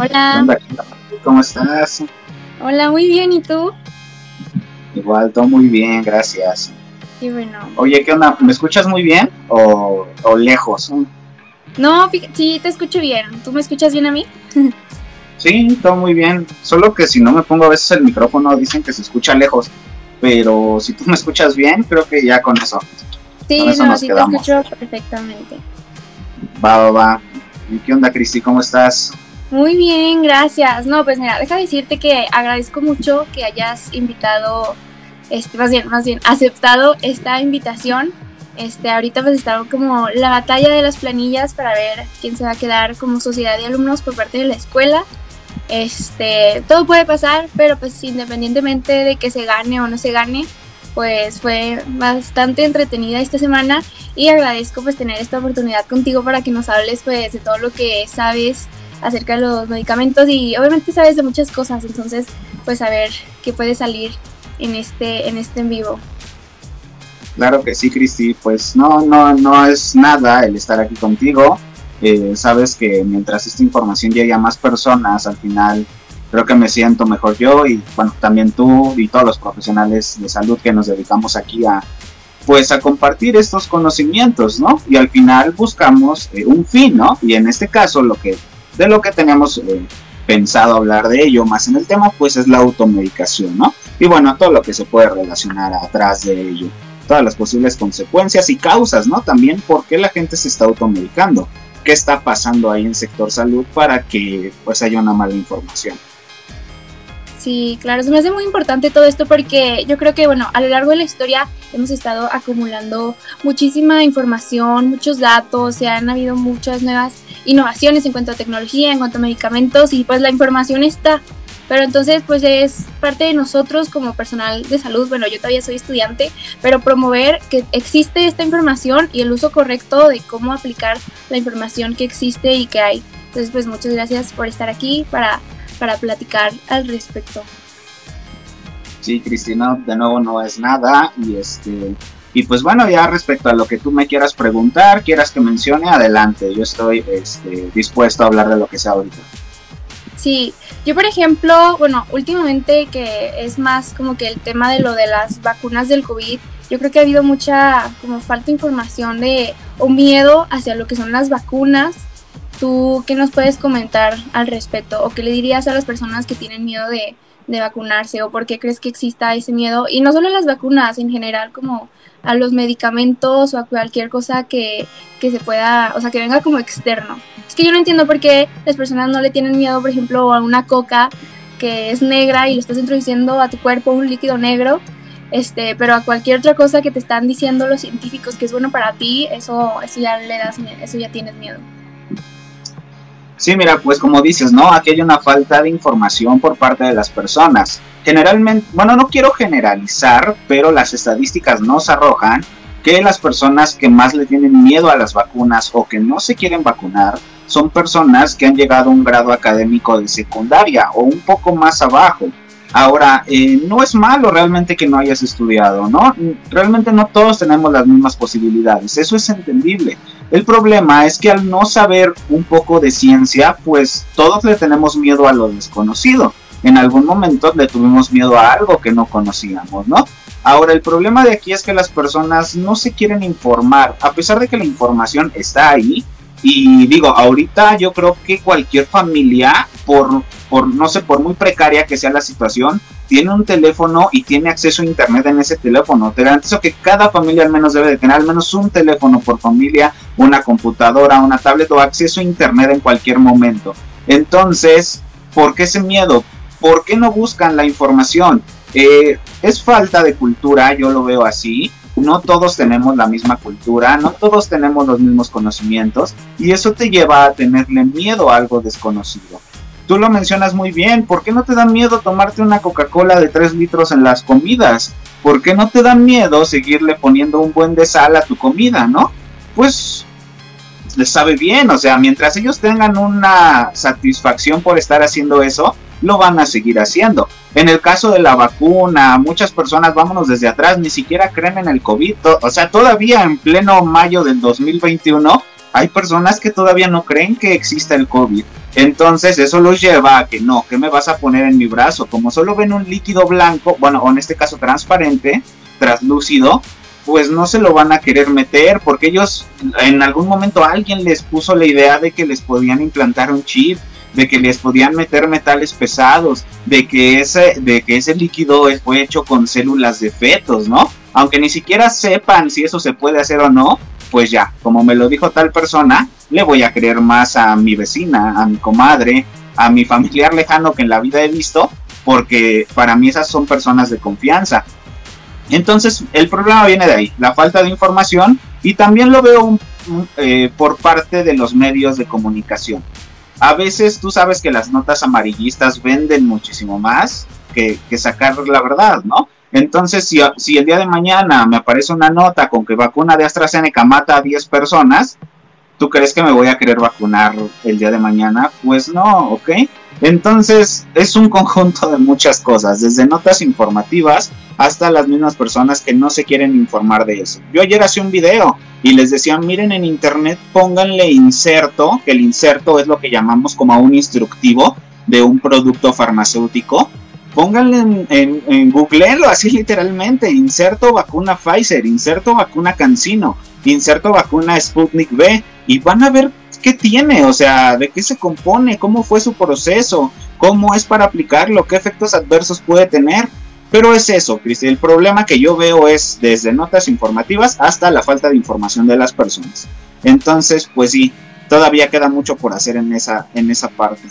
Hola. ¿Cómo estás? Hola, muy bien, ¿y tú? Igual, todo muy bien, gracias. Qué bueno. Oye, ¿qué onda? ¿Me escuchas muy bien o, o lejos? No, sí, te escucho bien. ¿Tú me escuchas bien a mí? sí, todo muy bien. Solo que si no me pongo a veces el micrófono dicen que se escucha lejos. Pero si tú me escuchas bien, creo que ya con eso. Sí, no, sí te escucho perfectamente. Va, va, va. ¿Y qué onda, Cristi? ¿Cómo estás? Muy bien, gracias. No, pues mira, deja decirte que agradezco mucho que hayas invitado, este, más bien, más bien, aceptado esta invitación. Este, ahorita pues está como la batalla de las planillas para ver quién se va a quedar como sociedad de alumnos por parte de la escuela. Este, todo puede pasar, pero pues independientemente de que se gane o no se gane, pues fue bastante entretenida esta semana y agradezco pues tener esta oportunidad contigo para que nos hables pues de todo lo que sabes acerca de los medicamentos y obviamente sabes de muchas cosas, entonces pues a ver qué puede salir en este en este en vivo. Claro que sí, Cristi, pues no no no es nada el estar aquí contigo. Eh, sabes que mientras esta información llegue a más personas, al final creo que me siento mejor yo y bueno, también tú y todos los profesionales de salud que nos dedicamos aquí a pues a compartir estos conocimientos, ¿no? Y al final buscamos eh, un fin, ¿no? Y en este caso lo que de lo que teníamos eh, pensado hablar de ello más en el tema, pues es la automedicación, ¿no? Y bueno, todo lo que se puede relacionar atrás de ello, todas las posibles consecuencias y causas, ¿no? También por qué la gente se está automedicando, qué está pasando ahí en sector salud para que pues haya una mala información. Sí, claro, se me hace muy importante todo esto porque yo creo que, bueno, a lo largo de la historia hemos estado acumulando muchísima información, muchos datos, se han habido muchas nuevas innovaciones en cuanto a tecnología, en cuanto a medicamentos y pues la información está. Pero entonces pues es parte de nosotros como personal de salud, bueno yo todavía soy estudiante, pero promover que existe esta información y el uso correcto de cómo aplicar la información que existe y que hay. Entonces pues muchas gracias por estar aquí para, para platicar al respecto. Sí, Cristina, de nuevo no es nada y este y pues bueno, ya respecto a lo que tú me quieras preguntar, quieras que mencione, adelante. Yo estoy este, dispuesto a hablar de lo que sea ahorita. Sí, yo por ejemplo, bueno, últimamente que es más como que el tema de lo de las vacunas del COVID, yo creo que ha habido mucha como falta de información de o miedo hacia lo que son las vacunas. ¿Tú qué nos puedes comentar al respecto? ¿O qué le dirías a las personas que tienen miedo de, de vacunarse? ¿O por qué crees que exista ese miedo? Y no solo las vacunas, en general, como a los medicamentos o a cualquier cosa que, que, se pueda, o sea, que venga como externo. Es que yo no entiendo por qué las personas no le tienen miedo, por ejemplo, a una coca que es negra y le estás introduciendo a tu cuerpo un líquido negro, este, pero a cualquier otra cosa que te están diciendo los científicos que es bueno para ti, eso, eso ya le das, eso ya tienes miedo. Sí, mira, pues como dices, ¿no? Aquí hay una falta de información por parte de las personas. Generalmente, bueno, no quiero generalizar, pero las estadísticas nos arrojan que las personas que más le tienen miedo a las vacunas o que no se quieren vacunar son personas que han llegado a un grado académico de secundaria o un poco más abajo. Ahora, eh, no es malo realmente que no hayas estudiado, ¿no? Realmente no todos tenemos las mismas posibilidades, eso es entendible. El problema es que al no saber un poco de ciencia, pues todos le tenemos miedo a lo desconocido. En algún momento le tuvimos miedo a algo que no conocíamos, ¿no? Ahora, el problema de aquí es que las personas no se quieren informar, a pesar de que la información está ahí. Y digo, ahorita yo creo que cualquier familia, por, por no sé, por muy precaria que sea la situación, tiene un teléfono y tiene acceso a internet en ese teléfono. Te garantizo que cada familia al menos debe de tener al menos un teléfono por familia, una computadora, una tablet o acceso a internet en cualquier momento. Entonces, ¿por qué ese miedo? ¿Por qué no buscan la información? Eh, es falta de cultura, yo lo veo así. No todos tenemos la misma cultura, no todos tenemos los mismos conocimientos y eso te lleva a tenerle miedo a algo desconocido tú lo mencionas muy bien, ¿por qué no te da miedo tomarte una Coca-Cola de 3 litros en las comidas? ¿Por qué no te da miedo seguirle poniendo un buen de sal a tu comida, no? Pues les sabe bien, o sea, mientras ellos tengan una satisfacción por estar haciendo eso, lo van a seguir haciendo. En el caso de la vacuna, muchas personas, vámonos desde atrás, ni siquiera creen en el COVID, o sea, todavía en pleno mayo del 2021, hay personas que todavía no creen que exista el COVID Entonces eso los lleva a que no, ¿qué me vas a poner en mi brazo? Como solo ven un líquido blanco, bueno, o en este caso transparente, translúcido, pues no se lo van a querer meter porque ellos en algún momento alguien les puso la idea de que les podían implantar un chip, de que les podían meter metales pesados, de que ese, de que ese líquido fue hecho con células de fetos, ¿no? Aunque ni siquiera sepan si eso se puede hacer o no, pues ya, como me lo dijo tal persona, le voy a creer más a mi vecina, a mi comadre, a mi familiar lejano que en la vida he visto, porque para mí esas son personas de confianza. Entonces, el problema viene de ahí, la falta de información y también lo veo eh, por parte de los medios de comunicación. A veces tú sabes que las notas amarillistas venden muchísimo más que, que sacar la verdad, ¿no? Entonces, si, el día de mañana me aparece una nota con que vacuna de AstraZeneca mata a 10 personas, ¿tú crees que me voy a querer vacunar el día de mañana? Pues no, ¿ok? Entonces es un conjunto de muchas cosas, desde notas informativas hasta las mismas personas que no se quieren informar de eso. Yo ayer hacía un video y les decía, miren en internet, pónganle inserto, que el inserto es lo que llamamos como un instructivo de un producto farmacéutico. Pónganle en, en, en googleenlo así literalmente, inserto vacuna Pfizer, inserto vacuna Cancino, inserto vacuna Sputnik B, y van a ver qué tiene, o sea, de qué se compone, cómo fue su proceso, cómo es para aplicarlo, qué efectos adversos puede tener. Pero es eso, Cristi, el problema que yo veo es desde notas informativas hasta la falta de información de las personas. Entonces, pues sí, todavía queda mucho por hacer en esa, en esa parte.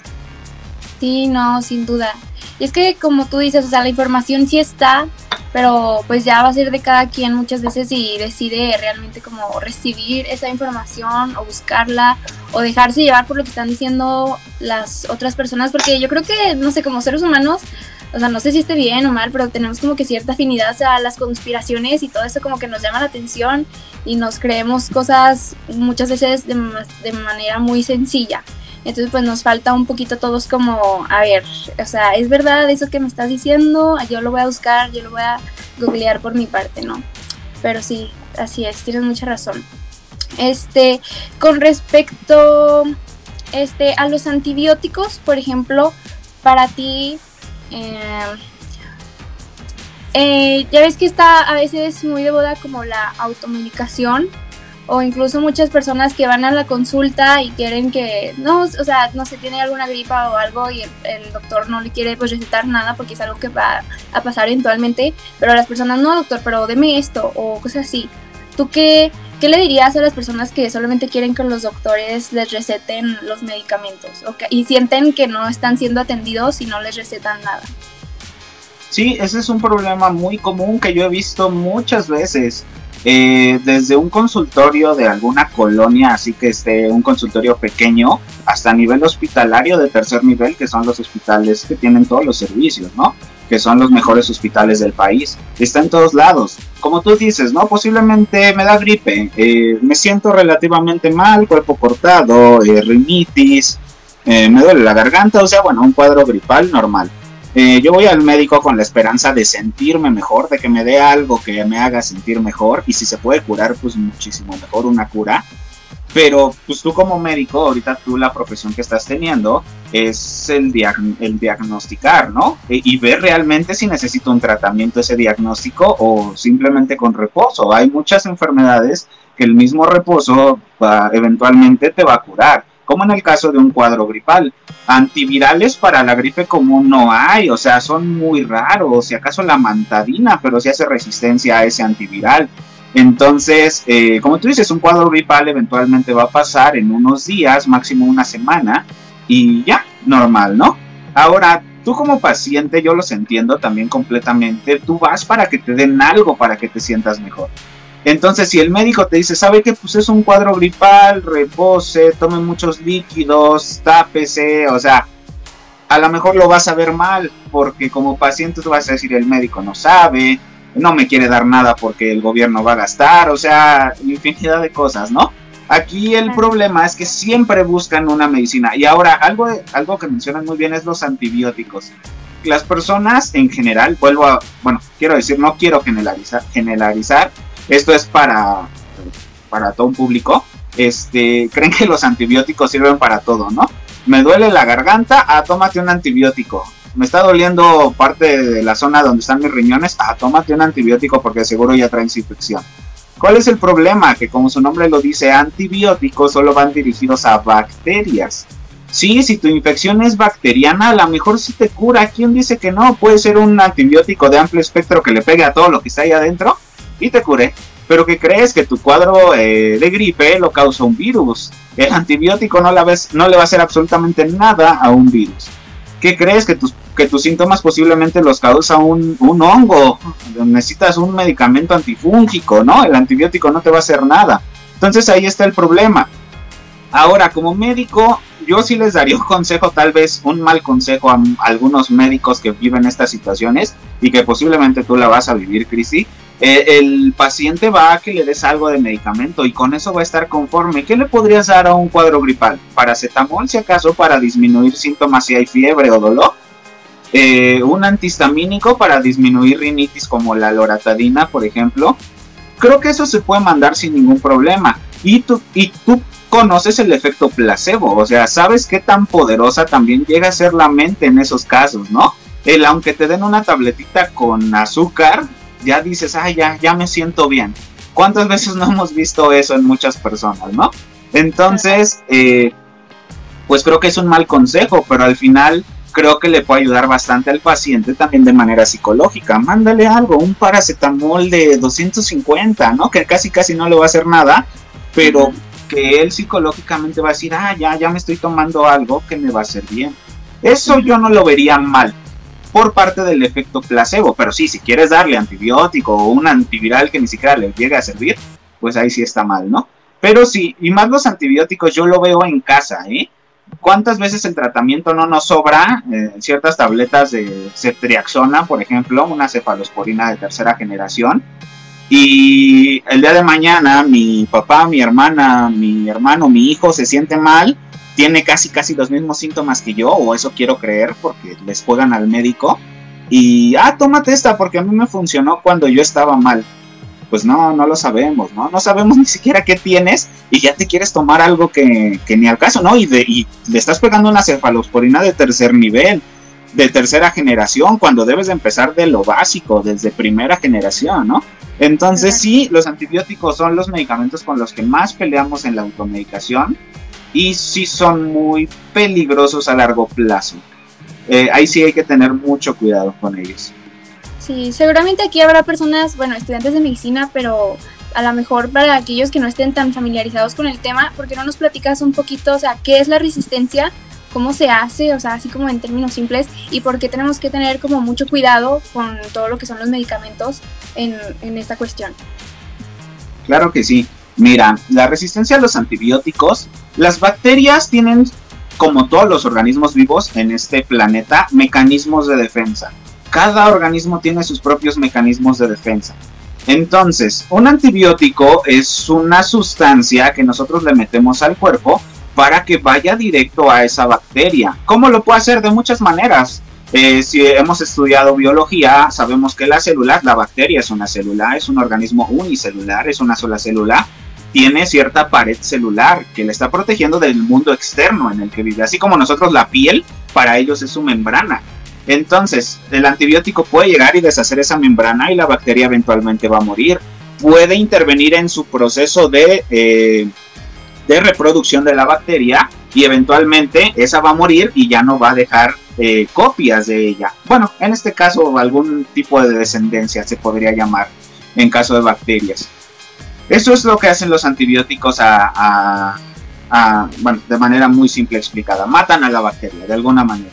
Sí, no, sin duda. Y es que como tú dices, o sea, la información sí está, pero pues ya va a ser de cada quien muchas veces y decide realmente como recibir esa información o buscarla o dejarse llevar por lo que están diciendo las otras personas, porque yo creo que, no sé, como seres humanos, o sea, no sé si esté bien o mal, pero tenemos como que cierta afinidad a las conspiraciones y todo eso como que nos llama la atención y nos creemos cosas muchas veces de, de manera muy sencilla. Entonces pues nos falta un poquito todos como, a ver, o sea, ¿es verdad eso que me estás diciendo? Yo lo voy a buscar, yo lo voy a googlear por mi parte, ¿no? Pero sí, así es, tienes mucha razón. Este, con respecto este, a los antibióticos, por ejemplo, para ti, eh, eh, ya ves que está a veces muy de boda como la automedicación o incluso muchas personas que van a la consulta y quieren que, no, o sea, no se tiene alguna gripa o algo y el, doctor no le quiere pues recetar nada porque es algo que va a pasar eventualmente, pero las personas, no doctor, pero deme esto o cosas así. ¿Tú qué, qué le dirías a las personas que solamente quieren que los doctores les receten los medicamentos y sienten que no están siendo atendidos y no les recetan nada? Sí, ese es un problema muy común que yo he visto muchas veces. Eh, desde un consultorio de alguna colonia, así que esté un consultorio pequeño, hasta nivel hospitalario de tercer nivel, que son los hospitales que tienen todos los servicios, ¿no? Que son los mejores hospitales del país. Está en todos lados. Como tú dices, ¿no? Posiblemente me da gripe, eh, me siento relativamente mal, cuerpo cortado, eh, rinitis, me duele la garganta, o sea, bueno, un cuadro gripal normal eh, yo voy al médico con la esperanza de sentirme mejor, de que me dé algo que me haga sentir mejor y si se puede curar, pues muchísimo mejor una cura. Pero pues tú como médico, ahorita tú la profesión que estás teniendo es el, el diagnosticar, ¿no? E, y ver realmente si necesito un tratamiento ese diagnóstico o simplemente con reposo. Hay muchas enfermedades que el mismo reposo eventualmente te va a curar como en el caso de un cuadro gripal. Antivirales para la gripe común no hay, o sea, son muy raros, si acaso la mantadina, pero si hace resistencia a ese antiviral. Entonces, eh, como tú dices, un cuadro gripal eventualmente va a pasar en unos días, máximo una semana, y ya, normal, ¿no? Ahora, tú como paciente, yo los entiendo también completamente, tú vas para que te den algo para que te sientas mejor. Entonces, si el médico te dice, ¿sabe que Pues es un cuadro gripal, repose, tome muchos líquidos, tápese, o sea, a lo mejor lo vas a ver mal, porque como paciente tú vas a decir, el médico no sabe, no me quiere dar nada porque el gobierno va a gastar, o sea, infinidad de cosas, ¿no? Aquí el problema es que siempre buscan una medicina. Y ahora, algo, algo que mencionan muy bien es los antibióticos. Las personas en general, vuelvo a, bueno, quiero decir, no quiero generalizar, generalizar esto es para, para todo un público, este, creen que los antibióticos sirven para todo, ¿no? me duele la garganta, ah, tómate un antibiótico. Me está doliendo parte de la zona donde están mis riñones, ah, tómate un antibiótico porque seguro ya traen infección. ¿Cuál es el problema? Que como su nombre lo dice, antibióticos solo van dirigidos a bacterias. Sí, si tu infección es bacteriana, a lo mejor sí te cura. ¿Quién dice que no? Puede ser un antibiótico de amplio espectro que le pegue a todo lo que está ahí adentro y te cure. Pero que crees que tu cuadro eh, de gripe lo causa un virus. El antibiótico no, la ves, no le va a hacer absolutamente nada a un virus. ¿Qué crees que tus, que tus síntomas posiblemente los causa un, un hongo? Necesitas un medicamento antifúngico, ¿no? El antibiótico no te va a hacer nada. Entonces ahí está el problema. Ahora, como médico, yo sí les daría un consejo, tal vez un mal consejo a, algunos médicos que viven estas situaciones y que posiblemente tú la vas a vivir, Cristi. Eh, el paciente va a que le des algo de medicamento y con eso va a estar conforme. ¿Qué le podrías dar a un cuadro gripal? Paracetamol, si acaso, para disminuir síntomas si hay fiebre o dolor. Eh, un antihistamínico para disminuir rinitis como la loratadina, por ejemplo. Creo que eso se puede mandar sin ningún problema. Y tú, y tú conoces el efecto placebo, o sea, sabes qué tan poderosa también llega a ser la mente en esos casos, ¿no? El aunque te den una tabletita con azúcar, ya dices, ay, ya, ya me siento bien. ¿Cuántas veces no hemos visto eso en muchas personas, no? Entonces, eh, pues creo que es un mal consejo, pero al final creo que le puede ayudar bastante al paciente también de manera psicológica. Mándale algo, un paracetamol de 250, ¿no? Que casi casi no le va a hacer nada, pero que él psicológicamente va a decir, ah, ya, ya me estoy tomando algo que me va a hacer bien. Eso yo no lo vería mal por parte del efecto placebo, pero sí, si quieres darle antibiótico o un antiviral que ni siquiera le llegue a servir, pues ahí sí está mal, ¿no? Pero sí, y más los antibióticos yo lo veo en casa, ¿eh? ¿Cuántas veces el tratamiento no nos sobra? Eh, ciertas tabletas de ceftriaxona, por ejemplo, una cefalosporina de tercera generación, y el día de mañana mi papá, mi hermana, mi hermano, mi hijo se siente mal, tiene casi casi los mismos síntomas que yo, o eso quiero creer porque les juegan al médico. Y, ah, tómate esta porque a mí me funcionó cuando yo estaba mal. Pues no, no lo sabemos, ¿no? No sabemos ni siquiera qué tienes y ya te quieres tomar algo que, ni al caso, ¿no? Y, de, y le estás pegando una cefalosporina de tercer nivel, de tercera generación, cuando debes de empezar de lo básico, desde primera generación, ¿no? Entonces sí, los antibióticos son los medicamentos con los que más peleamos en la automedicación y sí son muy peligrosos a largo plazo. Eh, ahí sí hay que tener mucho cuidado con ellos. Sí, seguramente aquí habrá personas, bueno, estudiantes de medicina, pero a lo mejor para aquellos que no estén tan familiarizados con el tema, ¿por qué no nos platicas un poquito, o sea, qué es la resistencia cómo se hace, o sea, así como en términos simples, y por qué tenemos que tener como mucho cuidado con todo lo que son los medicamentos en, en esta cuestión. Claro que sí. Mira, la resistencia a los antibióticos, las bacterias tienen, como todos los organismos vivos en este planeta, mecanismos de defensa. Cada organismo tiene sus propios mecanismos de defensa. Entonces, un antibiótico es una sustancia que nosotros le metemos al cuerpo para que vaya directo a esa bacteria. ¿Cómo lo puede hacer? De muchas maneras. Eh, si hemos estudiado biología, sabemos que la célula, la bacteria es una célula, es un organismo unicelular, es una sola célula, tiene cierta pared celular que le está protegiendo del mundo externo en el que vive, así como nosotros la piel, para ellos es su membrana. Entonces, el antibiótico puede llegar y deshacer esa membrana y la bacteria eventualmente va a morir. Puede intervenir en su proceso de eh, de reproducción de la bacteria y eventualmente esa va a morir y ya no va a dejar eh, copias de ella. Bueno, en este caso algún tipo de descendencia se podría llamar en caso de bacterias. Eso es lo que hacen los antibióticos a, bueno, de manera muy simple explicada. Matan a la bacteria de alguna manera.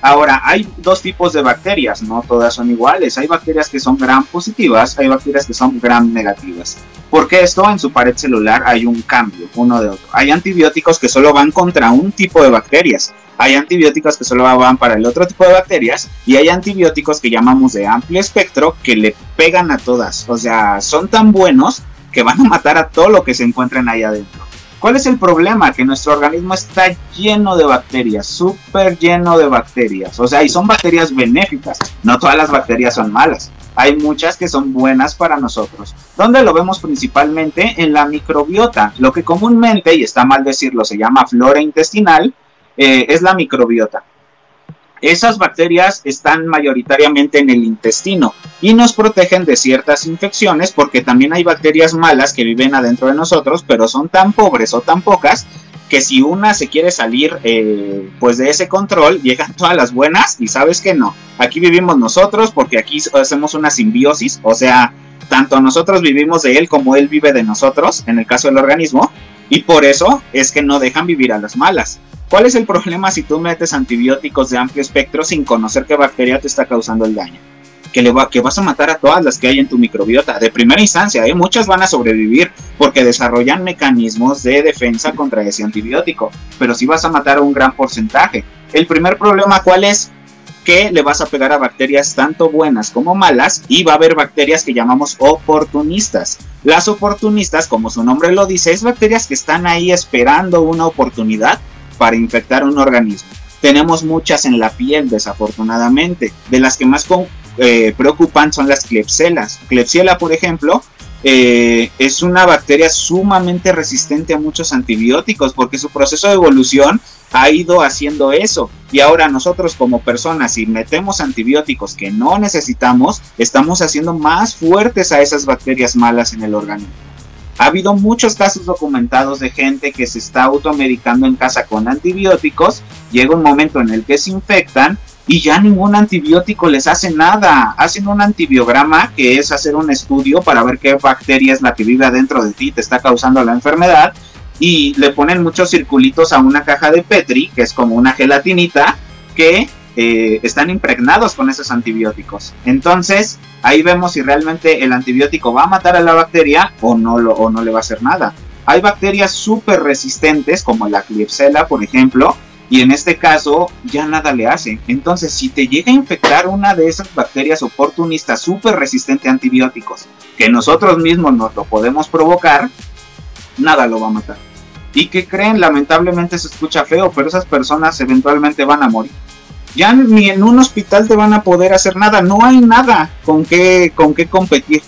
Ahora, hay dos tipos de bacterias, no todas son iguales. Hay bacterias que son gram positivas, hay bacterias que son gram negativas. Porque esto en su pared celular hay un cambio, uno de otro. Hay antibióticos que solo van contra un tipo de bacterias. Hay antibióticos que solo van para el otro tipo de bacterias. Y hay antibióticos que llamamos de amplio espectro que le pegan a todas. O sea, son tan buenos que van a matar a todo lo que se encuentren ahí adentro. ¿Cuál es el problema? Que nuestro organismo está lleno de bacterias, súper lleno de bacterias. O sea, y son bacterias benéficas. No todas las bacterias son malas. Hay muchas que son buenas para nosotros. ¿Dónde lo vemos principalmente? En la microbiota. Lo que comúnmente, y está mal decirlo, se llama flora intestinal. eh, es la microbiota. Esas bacterias están mayoritariamente en el intestino y nos protegen de ciertas infecciones porque también hay bacterias malas que viven adentro de nosotros, pero son tan pobres o tan pocas que si una se quiere salir eh, pues de ese control, llegan todas las buenas y sabes que no. Aquí vivimos nosotros porque aquí hacemos una simbiosis, o sea, tanto nosotros vivimos de él como él vive de nosotros, en el caso del organismo, y por eso es que no dejan vivir a las malas. ¿Cuál es el problema si tú metes antibióticos de amplio espectro sin conocer qué bacteria te está causando el daño? Que, le vas a matar a todas las que hay en tu microbiota. De primera instancia, ¿eh? muchas van a sobrevivir porque desarrollan mecanismos de defensa contra ese antibiótico, pero sí vas a matar a un gran porcentaje. El primer problema, ¿cuál es? que le vas a pegar a bacterias tanto buenas como malas y va a haber bacterias que llamamos oportunistas. Las oportunistas, como su nombre lo dice, es bacterias que están ahí esperando una oportunidad para infectar un organismo. Tenemos muchas en la piel, desafortunadamente. De las que más eh, preocupan son las Klebsiellas. Klebsiella, por ejemplo, eh, es una bacteria sumamente resistente a muchos antibióticos porque su proceso de evolución ha ido haciendo eso. Y ahora nosotros como personas, si metemos antibióticos que no necesitamos, estamos haciendo más fuertes a esas bacterias malas en el organismo. Ha habido muchos casos documentados de gente que se está automedicando en casa con antibióticos, llega un momento en el que se infectan y ya ningún antibiótico les hace nada. Hacen un antibiograma, que es hacer un estudio para ver qué bacteria es la que vive adentro de ti, te está causando la enfermedad, y le ponen muchos circulitos a una caja de Petri, que es como una gelatinita, que eh, están impregnados con esos antibióticos. Entonces, ahí vemos si realmente el antibiótico va a matar a la bacteria o no, lo, o no le va a hacer nada. Hay bacterias súper resistentes, como la Klebsiella, por ejemplo, y en este caso ya nada le hace. Entonces, si te llega a infectar una de esas bacterias oportunistas súper resistente a antibióticos, que nosotros mismos nos lo podemos provocar, nada lo va a matar. Y que creen, lamentablemente se escucha feo, pero esas personas eventualmente van a morir. Ya ni en un hospital te van a poder hacer nada, no hay nada con qué, con qué competir.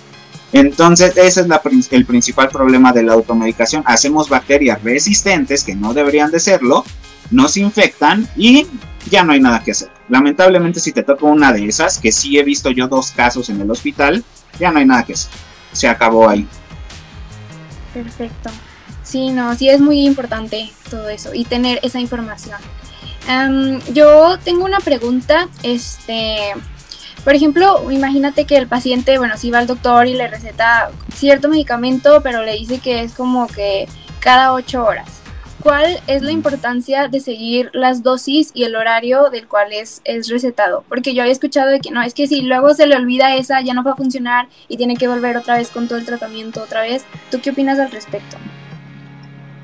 Entonces, ese es la, el principal problema de la automedicación. Hacemos bacterias resistentes que no deberían de serlo, nos infectan y ya no hay nada que hacer. Lamentablemente, si te toca una de esas, que sí he visto yo dos casos en el hospital, ya no hay nada que hacer. Se acabó ahí. Perfecto. Sí, no, sí es muy importante todo eso y tener esa información. Em, yo tengo una pregunta, este, por ejemplo, imagínate que el paciente, bueno, si va al doctor y le receta cierto medicamento, pero le dice que es como que cada ocho horas. ¿Cuál es la importancia de seguir las dosis y el horario del cual es, es recetado? Porque yo había escuchado de que no, es que si luego se le olvida esa, ya no va a funcionar y tiene que volver otra vez con todo el tratamiento otra vez. ¿Tú qué opinas al respecto?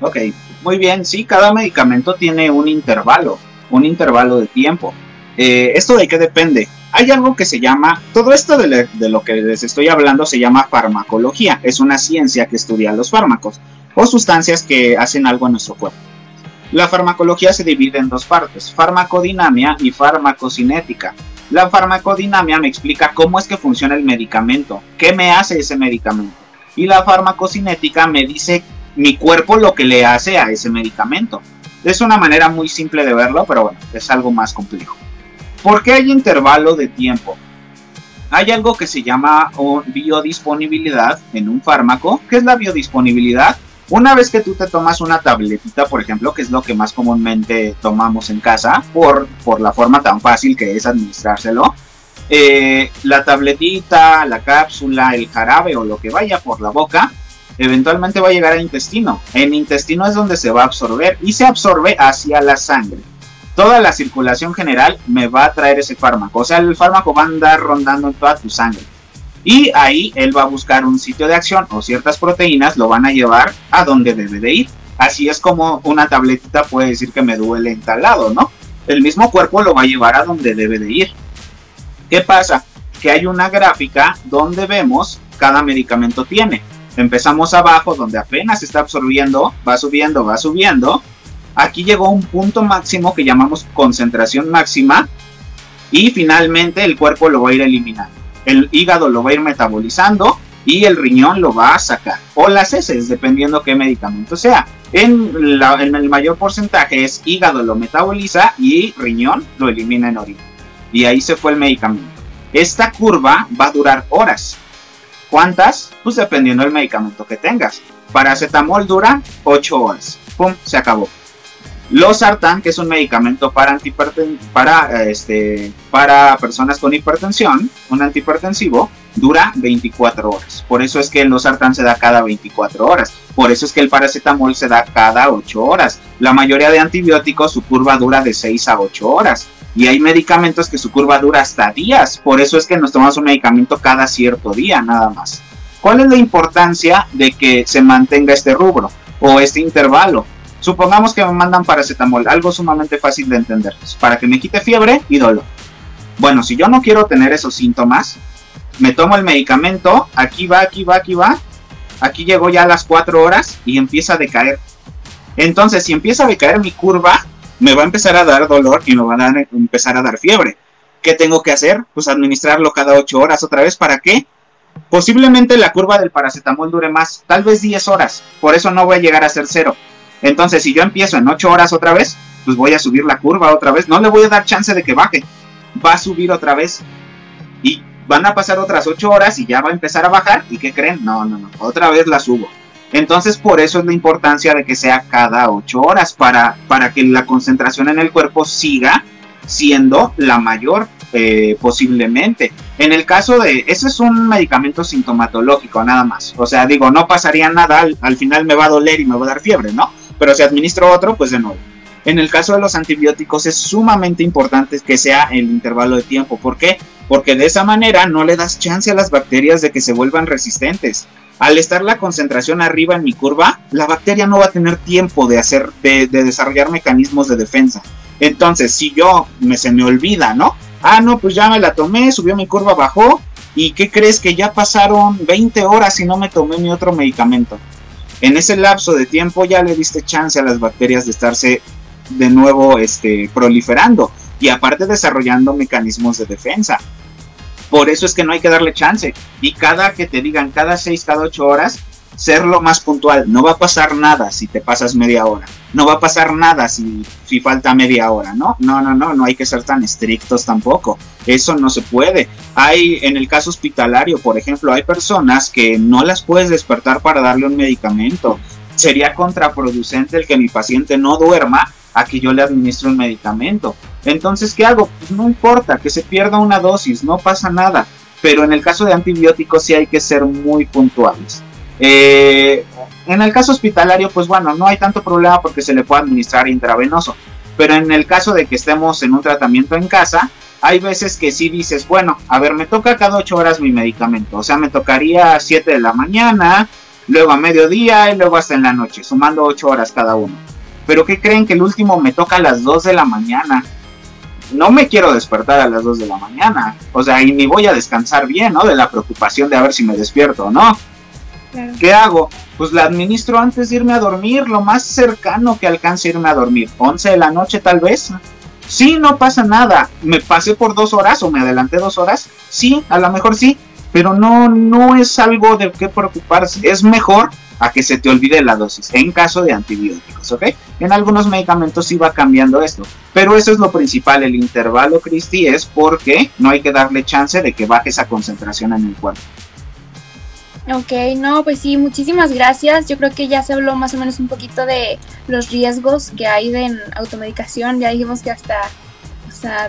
Ok, muy bien, sí, cada medicamento tiene un intervalo, un intervalo de tiempo. Eh, ¿Esto de qué depende? Hay algo que se llama, todo esto de, de, lo que les estoy hablando se llama farmacología, es una ciencia que estudia los fármacos o sustancias que hacen algo en nuestro cuerpo. La farmacología se divide en dos partes, farmacodinamia y farmacocinética. La farmacodinamia me explica cómo es que funciona el medicamento, qué me hace ese medicamento. Y la farmacocinética me dice mi cuerpo lo que le hace a ese medicamento. Es una manera muy simple de verlo, pero bueno, es algo más complejo. ¿Por qué hay intervalo de tiempo? Hay algo que se llama biodisponibilidad en un fármaco. ¿Qué es la biodisponibilidad? Una vez que tú te tomas una tabletita, por ejemplo, que es lo que más comúnmente tomamos en casa, por, por la forma tan fácil que es administrárselo, eh, la tabletita, la cápsula, el jarabe o lo que vaya por la boca, eventualmente va a llegar al intestino. En intestino es donde se va a absorber y se absorbe hacia la sangre. Toda la circulación general me va a traer ese fármaco. O sea, el fármaco va a andar rondando en toda tu sangre. Y ahí él va a buscar un sitio de acción o ciertas proteínas lo van a llevar a donde debe de ir. Así es como una tabletita puede decir que me duele en tal lado, ¿no? El mismo cuerpo lo va a llevar a donde debe de ir. ¿Qué pasa? Que hay una gráfica donde vemos cada medicamento tiene. Empezamos abajo donde apenas está absorbiendo, va subiendo, va subiendo. Aquí llegó un punto máximo que llamamos concentración máxima y finalmente el cuerpo lo va a ir eliminando. El hígado lo va a ir metabolizando y el riñón lo va a sacar. O las heces, dependiendo qué medicamento sea. En, en el mayor porcentaje es hígado lo metaboliza y riñón lo elimina en orina. Y ahí se fue el medicamento. Esta curva va a durar horas. ¿Cuántas? Pues dependiendo del medicamento que tengas. Paracetamol dura 8 horas. ¡Pum! Se acabó. Losartán, que es un medicamento para, para, este, para personas con hipertensión, un antihipertensivo, dura 24 horas. Por eso es que el losartán se da cada 24 horas. Por eso es que el paracetamol se da cada 8 horas. La mayoría de antibióticos su curva dura de 6 a 8 horas. Y hay medicamentos que su curva dura hasta días. Por eso es que nos tomamos un medicamento cada cierto día, nada más. ¿Cuál es la importancia de que se mantenga este rubro o este intervalo? Supongamos que me mandan paracetamol, algo sumamente fácil de entender, para que me quite fiebre y dolor. Bueno, si yo no quiero tener esos síntomas, me tomo el medicamento, aquí va, aquí va, aquí va, aquí llegó ya a las 4 horas y empieza a decaer. Entonces, si empieza a decaer mi curva, me va a empezar a dar dolor y me va a empezar a dar fiebre. ¿Qué tengo que hacer? Pues administrarlo cada 8 horas otra vez. ¿Para qué? Posiblemente la curva del paracetamol dure más, tal vez 10 horas. Por eso no voy a llegar a ser cero. Entonces, si yo empiezo en 8 horas otra vez, pues voy a subir la curva otra vez. No le voy a dar chance de que baje. Va a subir otra vez. Y van a pasar otras 8 horas y ya va a empezar a bajar. ¿Y qué creen? No, no, no. Otra vez la subo. Entonces, por eso es la importancia de que sea cada 8 horas para, para que la concentración en el cuerpo siga siendo la mayor eh, posiblemente. En el caso de, ese es un medicamento sintomatológico nada más. O sea, digo, no pasaría nada, al, final me va a doler y me va a dar fiebre, ¿no? Pero si administro otro, pues de nuevo. En el caso de los antibióticos es sumamente importante que sea el intervalo de tiempo. ¿Por qué? Porque de esa manera no le das chance a las bacterias de que se vuelvan resistentes. Al estar la concentración arriba en mi curva, la bacteria no va a tener tiempo de hacer, de, desarrollar mecanismos de defensa. Entonces, si yo me se me olvida, ¿no? Ah, no, pues ya me la tomé, subió mi curva, bajó. ¿Y qué crees que ya pasaron 20 horas y no me tomé mi otro medicamento? En ese lapso de tiempo ya le diste chance a las bacterias de estarse de nuevo este, proliferando y aparte desarrollando mecanismos de defensa. Por eso es que no hay que darle chance. Y cada que te digan, cada 6, cada 8 horas, ser lo más puntual. No va a pasar nada si te pasas media hora. No va a pasar nada si, si falta media hora, ¿no? No, no, no, no hay que ser tan estrictos tampoco. Eso no se puede. Hay, en el caso hospitalario, por ejemplo, hay personas que no las puedes despertar para darle un medicamento. Sería contraproducente el que mi paciente no duerma a que yo le administre un medicamento. Entonces, ¿qué hago? Pues no importa, que se pierda una dosis, no pasa nada. Pero en el caso de antibióticos sí hay que ser muy puntuales. Eh, en el caso hospitalario, pues bueno, no hay tanto problema porque se le puede administrar intravenoso. Pero en el caso de que estemos en un tratamiento en casa, hay veces que sí dices, bueno, a ver, me toca cada 8 horas mi medicamento. O sea, me tocaría a 7 de la mañana, luego a mediodía y luego hasta en la noche, sumando 8 horas cada uno. Pero ¿qué creen que el último me toca a las 2 de la mañana? No me quiero despertar a las 2 de la mañana. O sea, y ni voy a descansar bien, ¿no? De la preocupación de a ver si me despierto o no. ¿Qué hago? Pues la administro antes de irme a dormir, lo más cercano que alcance irme a dormir. 11 de la noche tal vez. Sí, no pasa nada. Me pasé por dos horas o me adelanté dos horas. Sí, a lo mejor sí. Pero no, no es algo de qué preocuparse. Es mejor a que se te olvide la dosis en caso de antibióticos, ¿ok? En algunos medicamentos sí va cambiando esto, pero eso es lo principal, el intervalo, Cristi, es porque no hay que darle chance de que baje esa concentración en el cuerpo. Ok, no, pues sí, muchísimas gracias. Yo creo que ya se habló más o menos un poquito de los riesgos que hay de automedicación. Ya dijimos que hasta,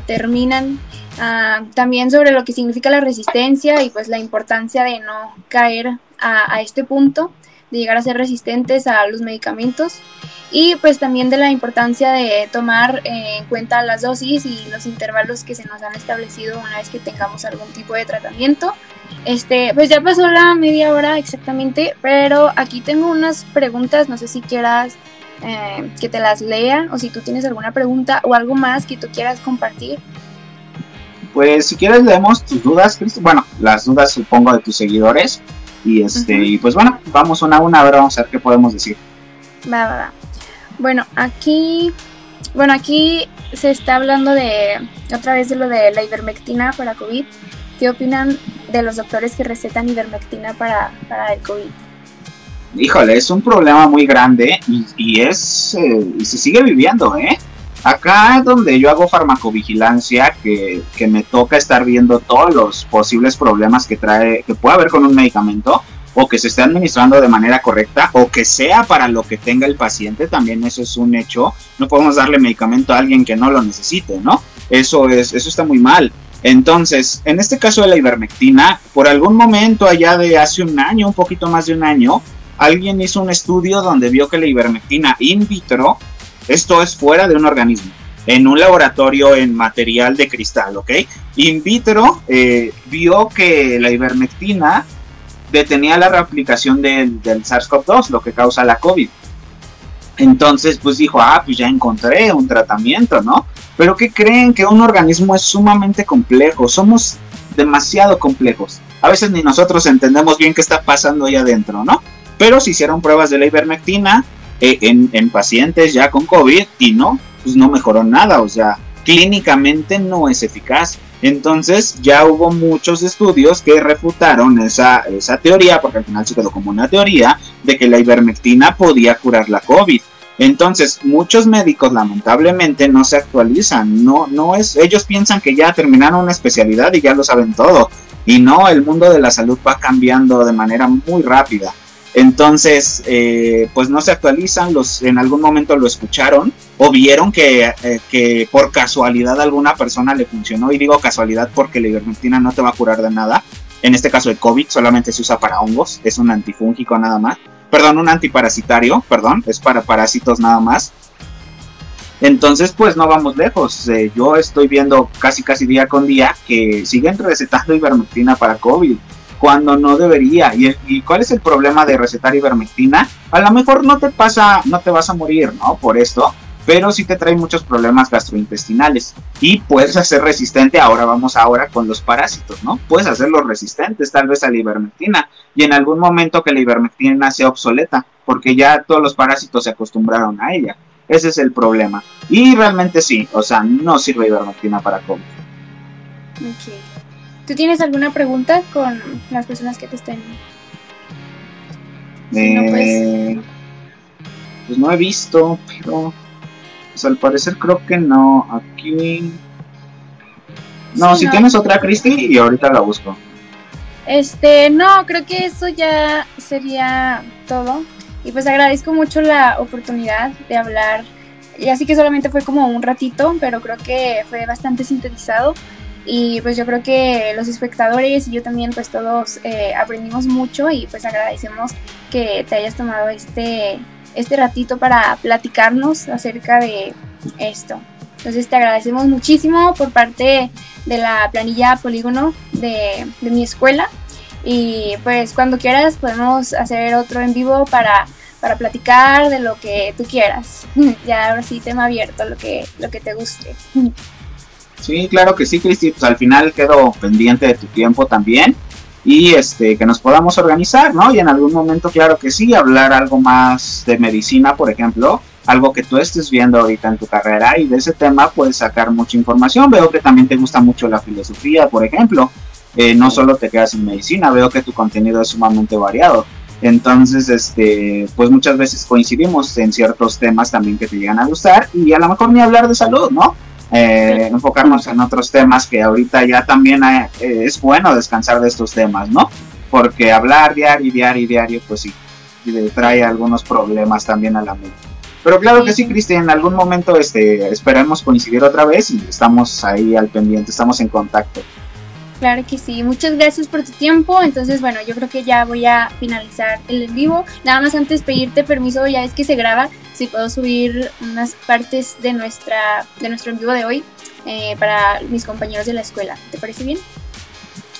terminan. Ah, también sobre lo que significa la resistencia y pues la importancia de no caer a este punto, de llegar a ser resistentes a los medicamentos y pues también de la importancia de tomar en cuenta las dosis y los intervalos que se nos han establecido una vez que tengamos algún tipo de tratamiento. Este, pues ya pasó la media hora exactamente, pero aquí tengo unas preguntas, no sé si quieras eh, que te las lea o si tú tienes alguna pregunta o algo más que tú quieras compartir. Pues si quieres leemos tus dudas, bueno, las dudas supongo de tus seguidores y este y pues bueno, vamos una a una, a ver, vamos a ver qué podemos decir. Va, va, va. Bueno, aquí, bueno, aquí se está hablando de otra vez de lo de la ivermectina para COVID. ¿Qué opinan de los doctores que recetan ivermectina para, para el COVID? Híjole, es un problema muy grande y, es eh, y se sigue viviendo, ¿eh? Acá donde yo hago farmacovigilancia, que, que, me toca estar viendo todos los posibles problemas que trae, que puede haber con un medicamento, o que se esté administrando de manera correcta, o que sea para lo que tenga el paciente, también eso es un hecho. No podemos darle medicamento a alguien que no lo necesite, ¿no? Eso es, eso está muy mal. Entonces, en este caso de la ivermectina, por algún momento allá de hace un año, un poquito más de un año, alguien hizo un estudio donde vio que la ivermectina in vitro, esto es fuera de un organismo, en un laboratorio en material de cristal, ¿ok? In vitro eh, vio que la ivermectina detenía la reaplicación del, del SARS-CoV-2, lo que causa la COVID. Entonces, pues dijo, ah, pues ya encontré un tratamiento, ¿no? Pero que creen que un organismo es sumamente complejo, somos demasiado complejos. A veces ni nosotros entendemos bien qué está pasando ahí adentro, ¿no? Pero se hicieron pruebas de la ivermectina en, en, pacientes ya con COVID y no, pues no mejoró nada, o sea, clínicamente no es eficaz. Entonces ya hubo muchos estudios que refutaron esa, esa teoría, porque al final se quedó como una teoría, de que la ivermectina podía curar la COVID. Entonces, muchos médicos lamentablemente no se actualizan, no, no es, ellos piensan que ya terminaron una especialidad y ya lo saben todo. Y no, el mundo de la salud va cambiando de manera muy rápida. Entonces, eh, pues no se actualizan, los, en algún momento lo escucharon o vieron que, eh, que, por casualidad alguna persona le funcionó. Y digo casualidad porque la ivermectina no te va a curar de nada. En este caso el COVID solamente se usa para hongos, es un antifúngico nada más perdón, un antiparasitario, perdón, es para parásitos nada más. Entonces, pues no vamos lejos. Eh, yo estoy viendo casi casi día con día que siguen recetando ivermectina para COVID cuando no debería. ¿Y, ¿Y, cuál es el problema de recetar ivermectina? A lo mejor no te pasa, no te vas a morir, ¿no? Por esto, pero sí te trae muchos problemas gastrointestinales y puedes hacer resistente, ahora vamos ahora con los parásitos, ¿no? Puedes hacerlos resistentes tal vez a la ivermectina y en algún momento que la ivermectina sea obsoleta, porque ya todos los parásitos se acostumbraron a ella. Ese es el problema. Y realmente sí, o sea, no sirve ivermectina para COVID. Ok. ¿Tú tienes alguna pregunta con las personas que te estén? no, pues... pues no he visto, pero pues al parecer creo que no. Aquí. No, si tienes otra, Cristi, y ahorita la busco. Este, no, creo que eso ya sería todo. Y pues agradezco mucho la oportunidad de hablar. Y así que solamente fue como un ratito, pero creo que fue bastante sintetizado. Y pues yo creo que los espectadores y yo también pues todos eh, aprendimos mucho y pues agradecemos que te hayas tomado este, este ratito para platicarnos acerca de esto. Entonces te agradecemos muchísimo por parte de la planilla Polígono de, mi escuela. Y pues cuando quieras podemos hacer otro en vivo para, para platicar de lo que tú quieras. ya ahora sí, tema abierto, lo que, lo que te guste. Sí, claro que sí, Cristi. Pues al final quedo pendiente de tu tiempo también y este que nos podamos organizar, ¿no? Y en algún momento, claro que sí, hablar algo más de medicina, por ejemplo, algo que tú estés viendo ahorita en tu carrera y de ese tema puedes sacar mucha información. Veo que también te gusta mucho la filosofía, por ejemplo. Eh, no solo te quedas en medicina, veo que tu contenido es sumamente variado. Entonces, este, pues muchas veces coincidimos en ciertos temas también que te llegan a gustar y a lo mejor ni hablar de salud, ¿no? Eh, enfocarnos en otros temas que ahorita ya también eh, es bueno descansar de estos temas, ¿no? Porque hablar diario, diario, diario, pues sí, trae algunos problemas también a la mente. Pero claro que sí, Cristian, en algún momento este, esperemos coincidir otra vez y estamos ahí al pendiente, estamos en contacto. Claro que sí, muchas gracias por tu tiempo. Entonces, bueno, yo creo que ya voy a finalizar el en vivo. Nada más antes pedirte permiso, ya es que se graba, si puedo subir unas partes de, nuestra, de nuestro en vivo de hoy eh, para mis compañeros de la escuela. ¿Te parece bien?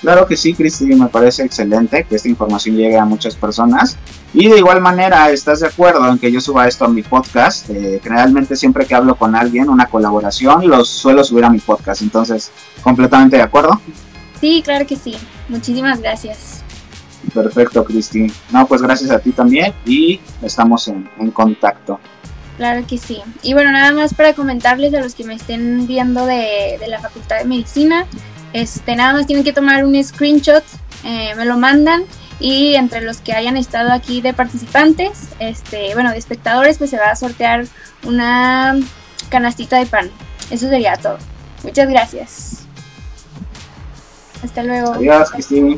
Claro que sí, Cristi, me parece excelente que esta información llegue a muchas personas. Y de igual manera, ¿estás de acuerdo en que yo suba esto a mi podcast? Eh, generalmente siempre que hablo con alguien, una colaboración, los suelo subir a mi podcast. Entonces, completamente de acuerdo. Sí, claro que sí. Muchísimas gracias. Perfecto, Cristi. No, pues gracias a ti también y estamos en, contacto. Claro que sí. Y bueno, nada más para comentarles a los que me estén viendo de, de la Facultad de Medicina, Este, nada más tienen que tomar un screenshot, eh, me lo mandan y entre los que hayan estado aquí de participantes, este, bueno, de espectadores, pues se va a sortear una canastita de pan. Eso sería todo. Muchas gracias. Hasta luego. Adiós, Cristina.